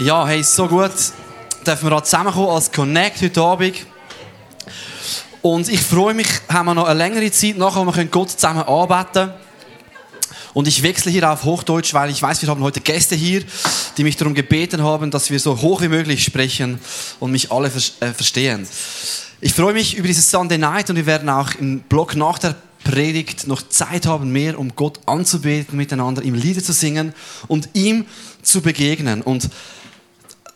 Ja, hey, so gut dürfen wir da zusammenkommen als Connect heute Abend. Und ich freue mich, haben wir noch eine längere Zeit nachher, wo wir Gott zusammen anbeten Und ich wechsle hier auf Hochdeutsch, weil ich weiß, wir haben heute Gäste hier, die mich darum gebeten haben, dass wir so hoch wie möglich sprechen und mich alle äh, verstehen. Ich freue mich über dieses Sunday Night und wir werden auch im Blog nach der Predigt noch Zeit haben, mehr um Gott anzubeten, miteinander ihm Lieder zu singen und ihm zu begegnen. Und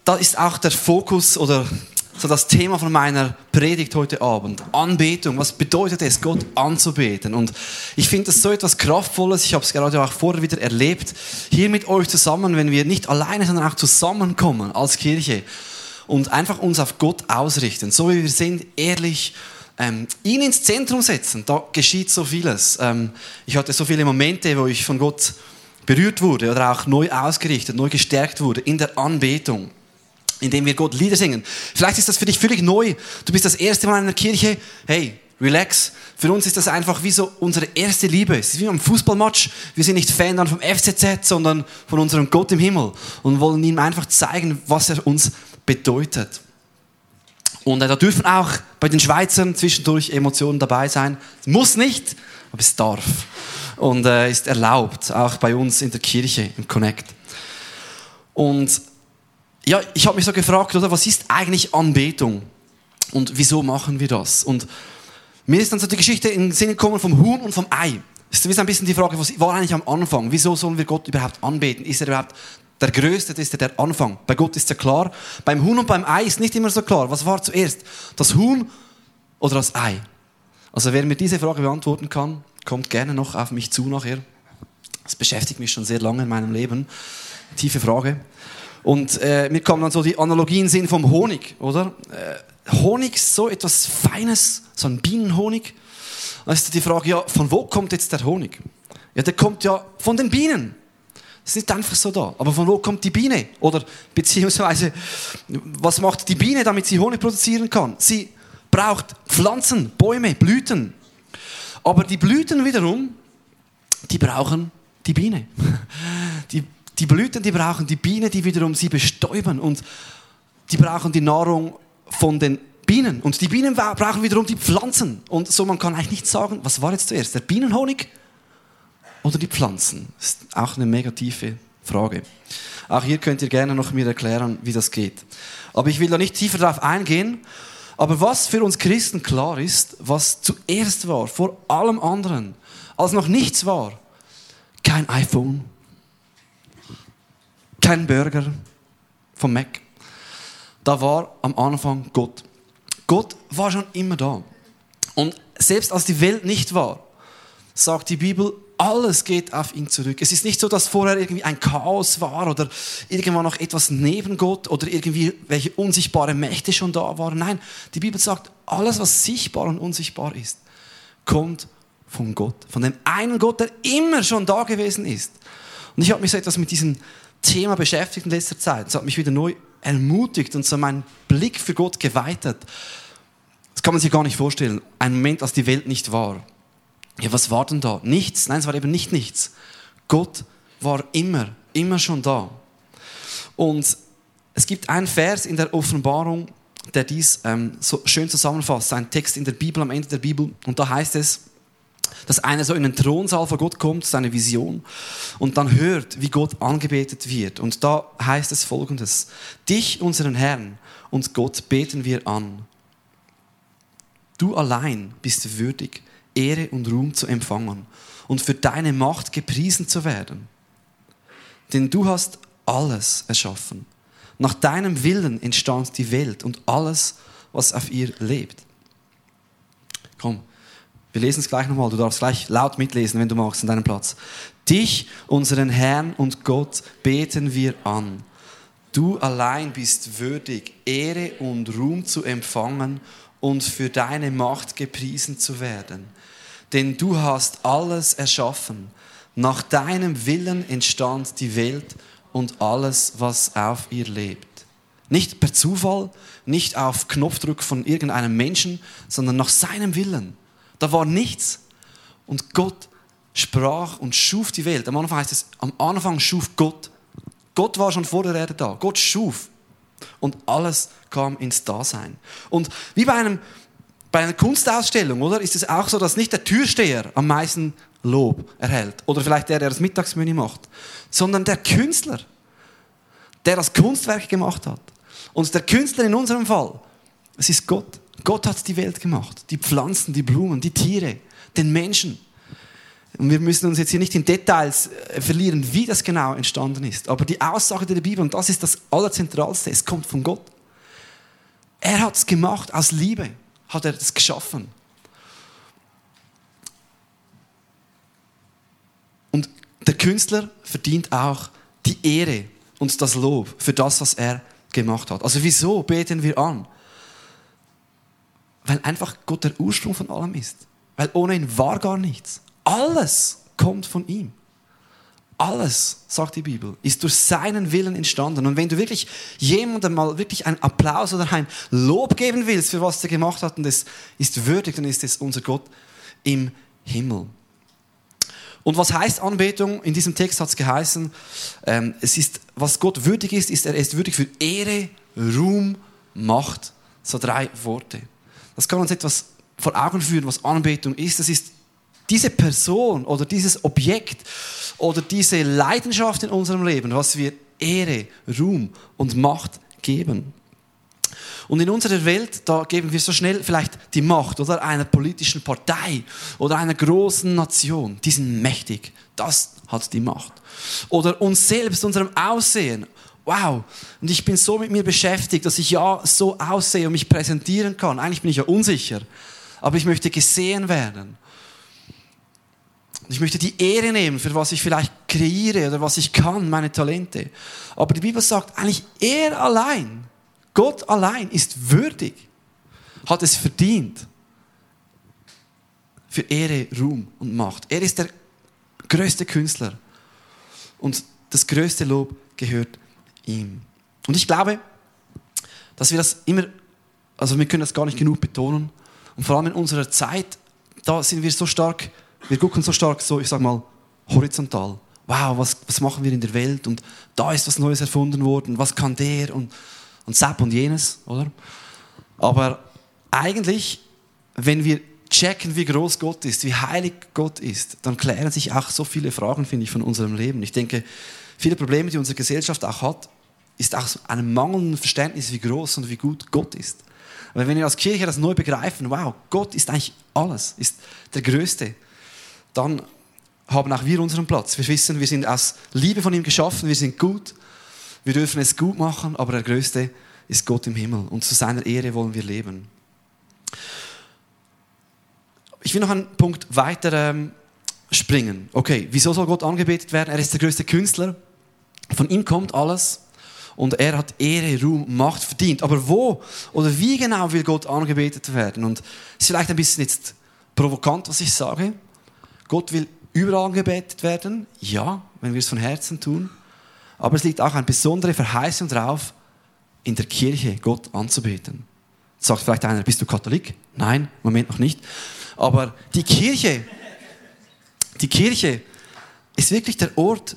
da ist auch der Fokus oder so das Thema von meiner Predigt heute Abend. Anbetung. Was bedeutet es, Gott anzubeten? Und ich finde das so etwas Kraftvolles. Ich habe es gerade auch vorher wieder erlebt. Hier mit euch zusammen, wenn wir nicht alleine, sondern auch zusammenkommen als Kirche und einfach uns auf Gott ausrichten. So wie wir sind, ehrlich, ähm, ihn ins Zentrum setzen. Da geschieht so vieles. Ähm, ich hatte so viele Momente, wo ich von Gott berührt wurde oder auch neu ausgerichtet, neu gestärkt wurde in der Anbetung indem wir Gott Lieder singen. Vielleicht ist das für dich völlig neu. Du bist das erste Mal in einer Kirche. Hey, relax. Für uns ist das einfach wie so unsere erste Liebe. Es ist wie am Fußballmatch. Wir sind nicht Fan dann vom FCZ, sondern von unserem Gott im Himmel und wollen ihm einfach zeigen, was er uns bedeutet. Und äh, da dürfen auch bei den Schweizern zwischendurch Emotionen dabei sein. Es muss nicht, aber es darf. Und äh, ist erlaubt, auch bei uns in der Kirche, im Connect. Und ja, ich habe mich so gefragt, oder, was ist eigentlich Anbetung? Und wieso machen wir das? Und mir ist dann so die Geschichte in den Sinn gekommen vom Huhn und vom Ei. Das ist ein bisschen die Frage, was war eigentlich am Anfang? Wieso sollen wir Gott überhaupt anbeten? Ist er überhaupt der Größte? Ist er der Anfang. Bei Gott ist er klar. Beim Huhn und beim Ei ist nicht immer so klar. Was war zuerst? Das Huhn oder das Ei? Also wer mir diese Frage beantworten kann, kommt gerne noch auf mich zu nachher. Das beschäftigt mich schon sehr lange in meinem Leben. Tiefe Frage. Und äh, mir kommen dann so die Analogien Sinn vom Honig, oder? Äh, Honig ist so etwas Feines, so ein Bienenhonig. Dann ist die Frage, ja, von wo kommt jetzt der Honig? Ja, der kommt ja von den Bienen. Das ist nicht einfach so da. Aber von wo kommt die Biene? Oder beziehungsweise, was macht die Biene, damit sie Honig produzieren kann? Sie braucht Pflanzen, Bäume, Blüten. Aber die Blüten wiederum, die brauchen die Biene. Die die Blüten, die brauchen die Bienen, die wiederum sie bestäuben und die brauchen die Nahrung von den Bienen und die Bienen brauchen wiederum die Pflanzen und so man kann eigentlich nicht sagen, was war jetzt zuerst, der Bienenhonig oder die Pflanzen? Das ist auch eine mega tiefe Frage. Auch hier könnt ihr gerne noch mir erklären, wie das geht. Aber ich will da nicht tiefer darauf eingehen. Aber was für uns Christen klar ist, was zuerst war, vor allem anderen, als noch nichts war, kein iPhone, kein Burger vom Mac. Da war am Anfang Gott. Gott war schon immer da. Und selbst als die Welt nicht war, sagt die Bibel, alles geht auf ihn zurück. Es ist nicht so, dass vorher irgendwie ein Chaos war oder irgendwann noch etwas neben Gott oder irgendwie welche unsichtbare Mächte schon da waren. Nein, die Bibel sagt, alles, was sichtbar und unsichtbar ist, kommt von Gott. Von dem einen Gott, der immer schon da gewesen ist. Und ich habe mich so etwas mit diesen Thema beschäftigt in letzter Zeit. Es hat mich wieder neu ermutigt und so meinen Blick für Gott geweitet. Das kann man sich gar nicht vorstellen. Ein Moment, als die Welt nicht war. Ja, was war denn da? Nichts. Nein, es war eben nicht nichts. Gott war immer, immer schon da. Und es gibt einen Vers in der Offenbarung, der dies ähm, so schön zusammenfasst. Ein Text in der Bibel, am Ende der Bibel. Und da heißt es, dass einer so in den Thronsaal vor Gott kommt, seine Vision, und dann hört, wie Gott angebetet wird. Und da heißt es folgendes, dich, unseren Herrn und Gott, beten wir an. Du allein bist würdig, Ehre und Ruhm zu empfangen und für deine Macht gepriesen zu werden. Denn du hast alles erschaffen. Nach deinem Willen entstand die Welt und alles, was auf ihr lebt. Komm, wir lesen es gleich nochmal. Du darfst gleich laut mitlesen, wenn du magst, an deinem Platz. Dich, unseren Herrn und Gott, beten wir an. Du allein bist würdig, Ehre und Ruhm zu empfangen und für deine Macht gepriesen zu werden. Denn du hast alles erschaffen. Nach deinem Willen entstand die Welt und alles, was auf ihr lebt. Nicht per Zufall, nicht auf Knopfdruck von irgendeinem Menschen, sondern nach seinem Willen. Da war nichts. Und Gott sprach und schuf die Welt. Am Anfang heißt es, am Anfang schuf Gott Gott war schon vor der Erde da. Gott schuf. Und alles kam ins Dasein. Und wie bei, einem, bei einer Kunstausstellung, oder? Ist es auch so, dass nicht der Türsteher am meisten Lob erhält. Oder vielleicht der, der das Mittagsmenü macht. Sondern der Künstler, der das Kunstwerk gemacht hat. Und der Künstler in unserem Fall, es ist Gott. Gott hat die Welt gemacht. Die Pflanzen, die Blumen, die Tiere, den Menschen. Und wir müssen uns jetzt hier nicht in Details äh, verlieren, wie das genau entstanden ist. Aber die Aussage der Bibel, und das ist das Allerzentralste, es kommt von Gott. Er hat es gemacht, aus Liebe hat er es geschaffen. Und der Künstler verdient auch die Ehre und das Lob für das, was er gemacht hat. Also wieso beten wir an? Weil einfach Gott der Ursprung von allem ist. Weil ohne ihn war gar nichts. Alles kommt von ihm. Alles, sagt die Bibel, ist durch seinen Willen entstanden. Und wenn du wirklich jemandem mal wirklich einen Applaus oder ein Lob geben willst für was er gemacht hat und es ist würdig, dann ist es unser Gott im Himmel. Und was heißt Anbetung? In diesem Text hat es geheißen, ähm, es ist, was Gott würdig ist, ist er ist würdig für Ehre, Ruhm, Macht. So drei Worte. Das kann uns etwas vor Augen führen, was Anbetung ist. Das ist diese Person oder dieses Objekt oder diese Leidenschaft in unserem Leben, was wir Ehre, Ruhm und Macht geben. Und in unserer Welt, da geben wir so schnell vielleicht die Macht oder einer politischen Partei oder einer großen Nation. Die sind mächtig. Das hat die Macht. Oder uns selbst, unserem Aussehen. Wow. Und ich bin so mit mir beschäftigt, dass ich ja so aussehe und mich präsentieren kann. Eigentlich bin ich ja unsicher. Aber ich möchte gesehen werden. Ich möchte die Ehre nehmen, für was ich vielleicht kreiere oder was ich kann, meine Talente. Aber die Bibel sagt eigentlich, er allein Gott allein ist würdig, hat es verdient für Ehre, Ruhm und Macht. Er ist der größte Künstler und das größte Lob gehört ihm. Und ich glaube, dass wir das immer, also wir können das gar nicht genug betonen und vor allem in unserer Zeit, da sind wir so stark, wir gucken so stark, so ich sag mal, horizontal. Wow, was, was machen wir in der Welt und da ist was Neues erfunden worden, was kann der und und Sepp und jenes, oder? Aber eigentlich, wenn wir checken, wie groß Gott ist, wie heilig Gott ist, dann klären sich auch so viele Fragen, finde ich, von unserem Leben. Ich denke, viele Probleme, die unsere Gesellschaft auch hat, ist auch ein mangelndes Verständnis, wie groß und wie gut Gott ist. Aber wenn wir als Kirche das neu begreifen, wow, Gott ist eigentlich alles, ist der Größte, dann haben auch wir unseren Platz. Wir wissen, wir sind aus Liebe von ihm geschaffen, wir sind gut wir dürfen es gut machen, aber der Größte ist Gott im Himmel und zu seiner Ehre wollen wir leben. Ich will noch einen Punkt weiter ähm, springen. Okay, wieso soll Gott angebetet werden? Er ist der größte Künstler. Von ihm kommt alles und er hat Ehre, Ruhm, Macht verdient. Aber wo oder wie genau will Gott angebetet werden? Und es ist vielleicht ein bisschen jetzt provokant, was ich sage. Gott will überall angebetet werden. Ja, wenn wir es von Herzen tun. Aber es liegt auch eine besondere Verheißung drauf, in der Kirche Gott anzubeten. Sagt vielleicht einer, bist du Katholik? Nein, im Moment noch nicht. Aber die Kirche, die Kirche ist wirklich der Ort,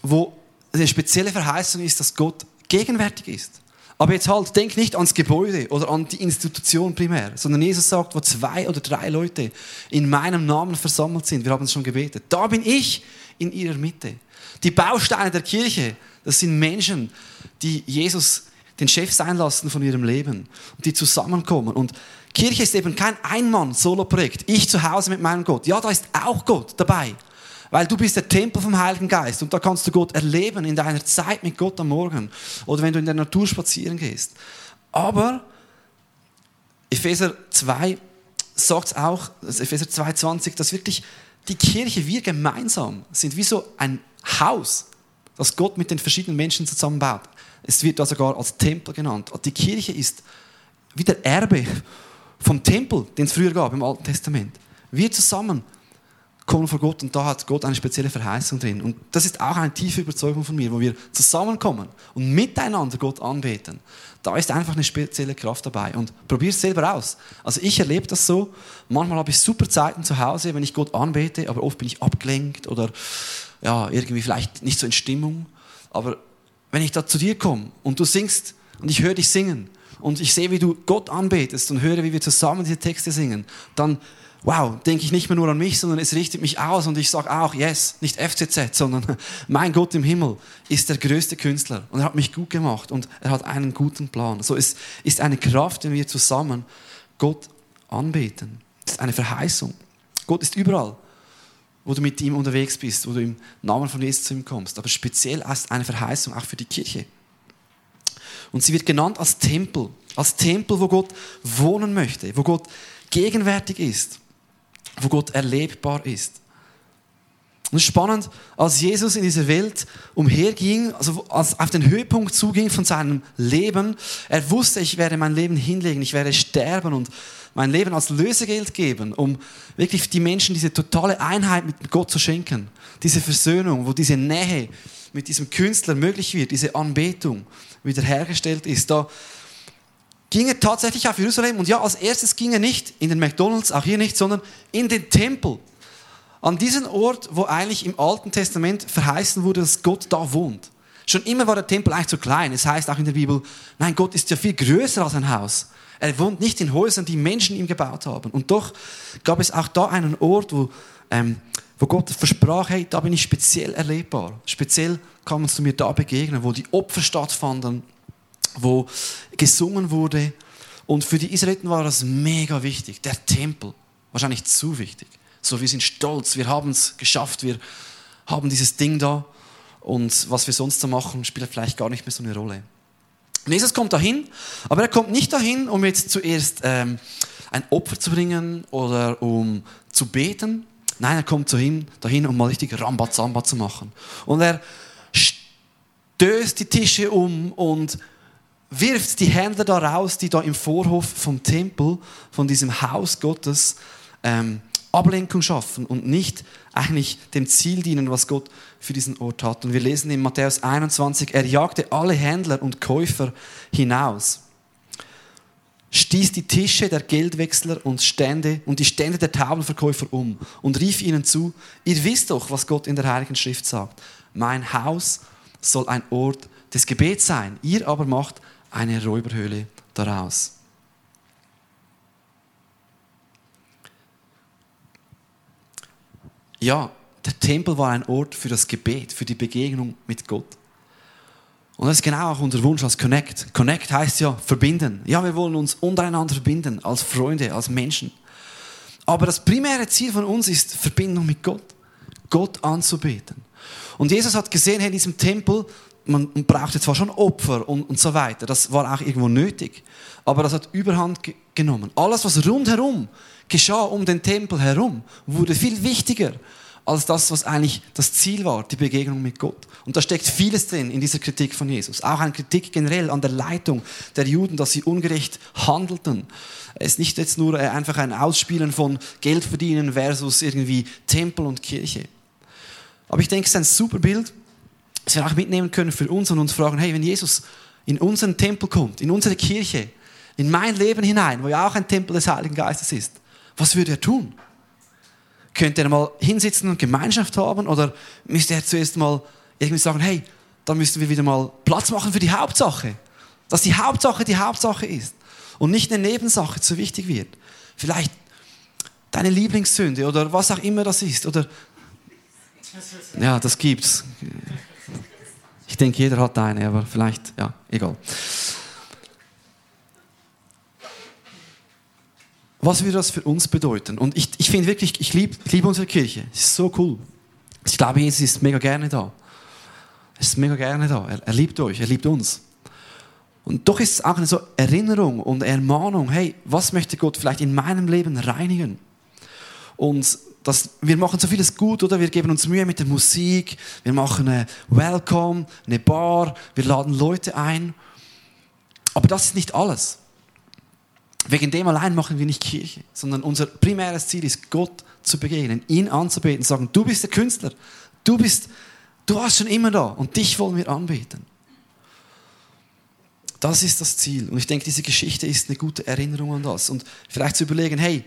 wo eine spezielle Verheißung ist, dass Gott gegenwärtig ist. Aber jetzt halt, denk nicht ans Gebäude oder an die Institution primär, sondern Jesus sagt, wo zwei oder drei Leute in meinem Namen versammelt sind, wir haben es schon gebetet, da bin ich in ihrer Mitte. Die Bausteine der Kirche, das sind Menschen, die Jesus den Chef sein lassen von ihrem Leben und die zusammenkommen. Und Kirche ist eben kein Einmann-Solo-Projekt. Ich zu Hause mit meinem Gott. Ja, da ist auch Gott dabei. Weil du bist der Tempel vom Heiligen Geist und da kannst du Gott erleben in deiner Zeit mit Gott am Morgen oder wenn du in der Natur spazieren gehst. Aber Epheser 2 sagt auch, Epheser 2,20, dass wirklich die Kirche, wir gemeinsam sind wie so ein Haus, das Gott mit den verschiedenen Menschen zusammenbaut. Es wird da sogar als Tempel genannt. Die Kirche ist wie der Erbe vom Tempel, den es früher gab im Alten Testament. Wir zusammen kommen vor Gott und da hat Gott eine spezielle Verheißung drin. Und das ist auch eine tiefe Überzeugung von mir, wo wir zusammenkommen und miteinander Gott anbeten. Da ist einfach eine spezielle Kraft dabei. Und probier es selber aus. Also ich erlebe das so. Manchmal habe ich super Zeiten zu Hause, wenn ich Gott anbete, aber oft bin ich abgelenkt oder ja, irgendwie vielleicht nicht so in Stimmung. Aber wenn ich da zu dir komme und du singst und ich höre dich singen und ich sehe, wie du Gott anbetest und höre, wie wir zusammen diese Texte singen, dann, wow, denke ich nicht mehr nur an mich, sondern es richtet mich aus und ich sage auch, yes, nicht FCZ, sondern mein Gott im Himmel ist der größte Künstler und er hat mich gut gemacht und er hat einen guten Plan. So es ist eine Kraft, wenn wir zusammen Gott anbeten. Das ist eine Verheißung. Gott ist überall, wo du mit ihm unterwegs bist, wo du im Namen von Jesus zu ihm kommst. Aber speziell als eine Verheißung auch für die Kirche. Und sie wird genannt als Tempel. Als Tempel, wo Gott wohnen möchte, wo Gott gegenwärtig ist, wo Gott erlebbar ist. Und es ist spannend, als Jesus in dieser Welt umherging, also als auf den Höhepunkt zuging von seinem Leben, er wusste, ich werde mein Leben hinlegen, ich werde sterben und mein Leben als Lösegeld geben, um wirklich die Menschen diese totale Einheit mit Gott zu schenken. Diese Versöhnung, wo diese Nähe mit diesem Künstler möglich wird, diese Anbetung wiederhergestellt ist. Da ging er tatsächlich auf Jerusalem und ja, als erstes ging er nicht in den McDonalds, auch hier nicht, sondern in den Tempel. An diesen Ort, wo eigentlich im Alten Testament verheißen wurde, dass Gott da wohnt. Schon immer war der Tempel eigentlich zu klein. Es heißt auch in der Bibel, nein, Gott ist ja viel größer als ein Haus. Er wohnt nicht in Häusern, die Menschen ihm gebaut haben. Und doch gab es auch da einen Ort, wo, ähm, wo Gott versprach, hey, da bin ich speziell erlebbar. Speziell kann man zu mir da begegnen, wo die Opfer stattfanden, wo gesungen wurde. Und für die Israeliten war das mega wichtig. Der Tempel, wahrscheinlich zu wichtig. So, wir sind stolz, wir haben es geschafft, wir haben dieses Ding da. Und was wir sonst so machen, spielt vielleicht gar nicht mehr so eine Rolle. Und Jesus kommt dahin, aber er kommt nicht dahin, um jetzt zuerst ähm, ein Opfer zu bringen oder um zu beten. Nein, er kommt dahin, dahin um mal richtig Rambazamba zu machen. Und er stößt die Tische um und wirft die Händler da raus, die da im Vorhof vom Tempel, von diesem Haus Gottes, ähm, Ablenkung schaffen und nicht eigentlich dem Ziel dienen, was Gott für diesen Ort hat. Und wir lesen in Matthäus 21, er jagte alle Händler und Käufer hinaus, stieß die Tische der Geldwechsler und Stände und die Stände der Taubenverkäufer um und rief ihnen zu, ihr wisst doch, was Gott in der Heiligen Schrift sagt. Mein Haus soll ein Ort des Gebets sein, ihr aber macht eine Räuberhöhle daraus. ja, der Tempel war ein Ort für das Gebet, für die Begegnung mit Gott. Und das ist genau auch unser Wunsch als Connect. Connect heißt ja verbinden. Ja, wir wollen uns untereinander verbinden, als Freunde, als Menschen. Aber das primäre Ziel von uns ist Verbindung mit Gott. Gott anzubeten. Und Jesus hat gesehen, hey, in diesem Tempel, man brauchte zwar schon Opfer und, und so weiter, das war auch irgendwo nötig, aber das hat Überhand genommen. Alles, was rundherum geschah um den Tempel herum, wurde viel wichtiger als das, was eigentlich das Ziel war, die Begegnung mit Gott. Und da steckt vieles drin in dieser Kritik von Jesus. Auch eine Kritik generell an der Leitung der Juden, dass sie ungerecht handelten. Es ist nicht jetzt nur äh, einfach ein Ausspielen von Geld verdienen versus irgendwie Tempel und Kirche. Aber ich denke, es ist ein super Bild, das wir auch mitnehmen können für uns und uns fragen, hey, wenn Jesus in unseren Tempel kommt, in unsere Kirche, in mein Leben hinein, wo ja auch ein Tempel des Heiligen Geistes ist, was würde er tun? Könnte er mal hinsitzen und Gemeinschaft haben oder müsste er zuerst mal irgendwie sagen, hey, dann müssten wir wieder mal Platz machen für die Hauptsache. Dass die Hauptsache die Hauptsache ist und nicht eine Nebensache zu wichtig wird. Vielleicht deine Lieblingssünde oder was auch immer das ist oder ja, das gibt's. Ich denke, jeder hat eine, aber vielleicht, ja, egal. was würde das für uns bedeuten? Und ich, ich finde wirklich, ich liebe lieb unsere Kirche. Es ist so cool. Ich glaube, Jesus ist mega gerne da. Er ist mega gerne da. Er, er liebt euch, er liebt uns. Und doch ist es auch eine so Erinnerung und Ermahnung, hey, was möchte Gott vielleicht in meinem Leben reinigen? Und das, wir machen so vieles gut, oder? Wir geben uns Mühe mit der Musik, wir machen eine Welcome, eine Bar, wir laden Leute ein. Aber das ist nicht alles. Wegen dem allein machen wir nicht Kirche, sondern unser primäres Ziel ist, Gott zu begegnen, ihn anzubeten, sagen, du bist der Künstler, du bist, du warst schon immer da und dich wollen wir anbeten. Das ist das Ziel. Und ich denke, diese Geschichte ist eine gute Erinnerung an das. Und vielleicht zu überlegen, hey,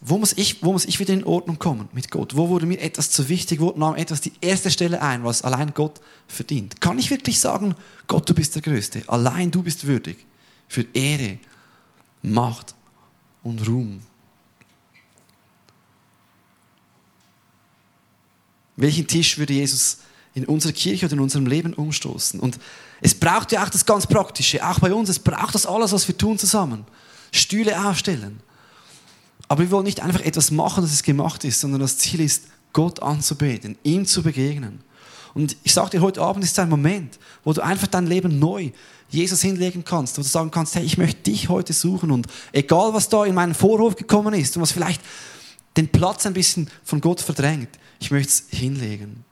wo muss, ich, wo muss ich wieder in Ordnung kommen mit Gott? Wo wurde mir etwas zu wichtig? Wo nahm etwas die erste Stelle ein, was allein Gott verdient? Kann ich wirklich sagen, Gott, du bist der Größte. Allein du bist würdig für Ehre, Macht und Ruhm. Welchen Tisch würde Jesus in unserer Kirche oder in unserem Leben umstoßen? Und es braucht ja auch das ganz Praktische, auch bei uns. Es braucht das alles, was wir tun zusammen. Stühle aufstellen. Aber wir wollen nicht einfach etwas machen, dass es gemacht ist, sondern das Ziel ist, Gott anzubeten, ihm zu begegnen. Und ich sage dir, heute Abend ist ein Moment, wo du einfach dein Leben neu Jesus hinlegen kannst, wo du sagen kannst, hey, ich möchte dich heute suchen und egal was da in meinen Vorhof gekommen ist und was vielleicht den Platz ein bisschen von Gott verdrängt, ich möchte es hinlegen.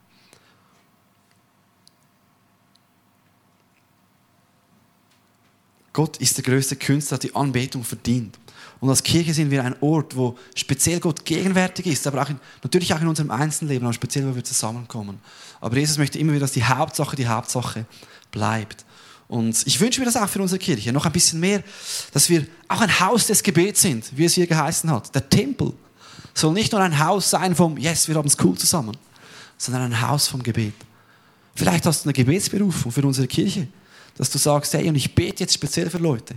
Gott ist der größte Künstler, der die Anbetung verdient. Und als Kirche sind wir ein Ort, wo speziell Gott gegenwärtig ist, aber auch in, natürlich auch in unserem Einzelnen, aber speziell, wo wir zusammenkommen. Aber Jesus möchte immer wieder, dass die Hauptsache die Hauptsache bleibt. Und ich wünsche mir das auch für unsere Kirche. Noch ein bisschen mehr, dass wir auch ein Haus des Gebets sind, wie es hier geheißen hat. Der Tempel soll nicht nur ein Haus sein vom, yes, wir haben es cool zusammen, sondern ein Haus vom Gebet. Vielleicht hast du eine Gebetsberufung für unsere Kirche, dass du sagst, hey, und ich bete jetzt speziell für Leute.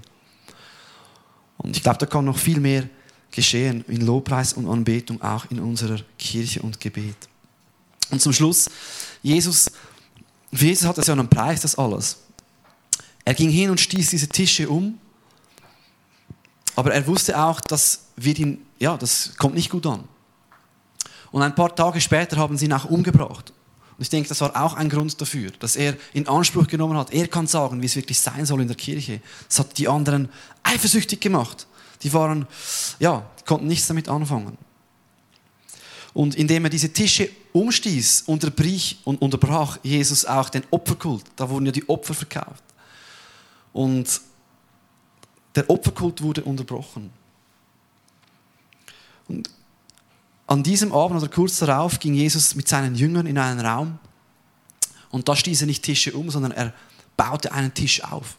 Glaube, da kann noch viel mehr geschehen in Lobpreis und Anbetung, auch in unserer Kirche und Gebet. Und zum Schluss, Jesus, für Jesus hat das ja einen Preis, das alles. Er ging hin und stieß diese Tische um, aber er wusste auch, dass wir ihn, ja, das kommt nicht gut an. Und ein paar Tage später haben sie ihn auch umgebracht. Und ich denke, das war auch ein Grund dafür, dass er in Anspruch genommen hat. Er kann sagen, wie es wirklich sein soll in der Kirche. Das hat die anderen eifersüchtig gemacht. Die waren, ja, konnten nichts damit anfangen. Und indem er diese Tische umstieß, unterbrich und unterbrach Jesus auch den Opferkult. Da wurden ja die Opfer verkauft. Und der Opferkult wurde unterbrochen. Und an diesem Abend oder kurz darauf ging Jesus mit seinen Jüngern in einen Raum und da stieß er nicht Tische um, sondern er baute einen Tisch auf.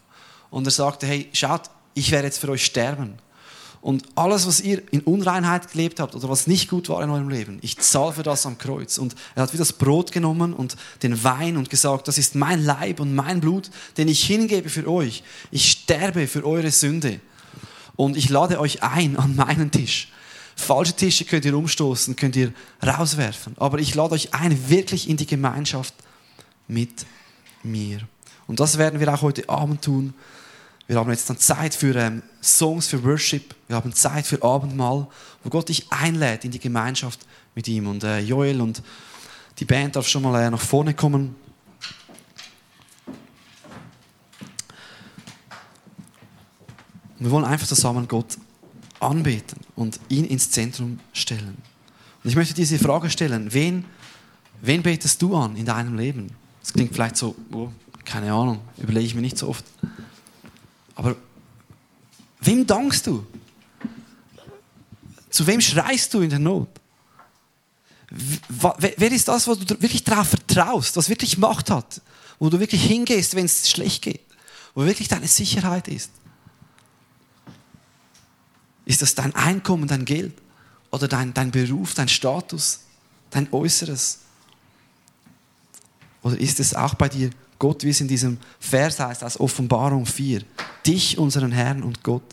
Und er sagte, hey, schaut, ich werde jetzt für euch sterben. Und alles, was ihr in Unreinheit gelebt habt oder was nicht gut war in eurem Leben, ich zahle für das am Kreuz. Und er hat wieder das Brot genommen und den Wein und gesagt, das ist mein Leib und mein Blut, den ich hingebe für euch. Ich sterbe für eure Sünde. Und ich lade euch ein an meinen Tisch. Falsche Tische könnt ihr umstoßen, könnt ihr rauswerfen. Aber ich lade euch ein, wirklich in die Gemeinschaft mit mir. Und das werden wir auch heute Abend tun. Wir haben jetzt dann Zeit für ähm, Songs, für Worship. Wir haben Zeit für Abendmahl, wo Gott dich einlädt in die Gemeinschaft mit ihm. Und äh, Joel und die Band darf schon mal äh, nach vorne kommen. Wir wollen einfach zusammen Gott anbeten und ihn ins Zentrum stellen. Und ich möchte diese Frage stellen, wen, wen betest du an in deinem Leben? Das klingt vielleicht so, oh, keine Ahnung, überlege ich mir nicht so oft. Aber wem dankst du? Zu wem schreist du in der Not? Wer ist das, wo du wirklich darauf vertraust, was wirklich Macht hat, wo du wirklich hingehst, wenn es schlecht geht, wo wirklich deine Sicherheit ist? Ist das dein Einkommen, dein Geld oder dein, dein Beruf, dein Status, dein Äußeres? Oder ist es auch bei dir Gott, wie es in diesem Vers heißt, aus Offenbarung 4? Dich, unseren Herrn und Gott,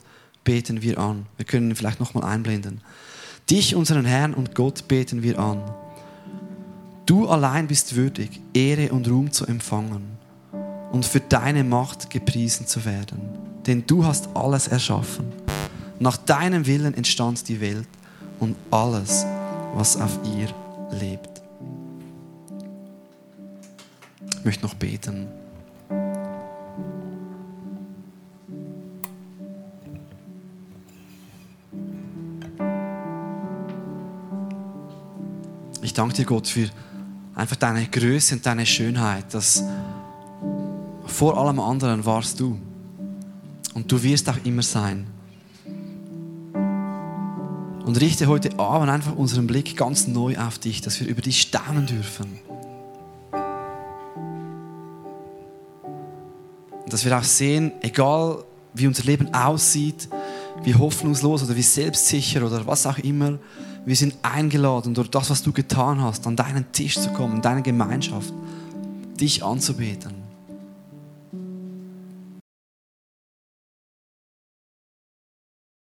beten wir an. Wir können ihn vielleicht nochmal einblenden. Dich, unseren Herrn und Gott, beten wir an. Du allein bist würdig, Ehre und Ruhm zu empfangen und für deine Macht gepriesen zu werden. Denn du hast alles erschaffen nach deinem Willen entstand die Welt und alles, was auf ihr lebt. Möchte noch beten. Ich danke dir, Gott, für einfach deine Größe und deine Schönheit, dass vor allem anderen warst du. Und du wirst auch immer sein. Und richte heute Abend einfach unseren Blick ganz neu auf dich, dass wir über dich staunen dürfen. Dass wir auch sehen, egal wie unser Leben aussieht, wie hoffnungslos oder wie selbstsicher oder was auch immer. Wir sind eingeladen, durch das, was du getan hast, an deinen Tisch zu kommen, deine Gemeinschaft, dich anzubeten.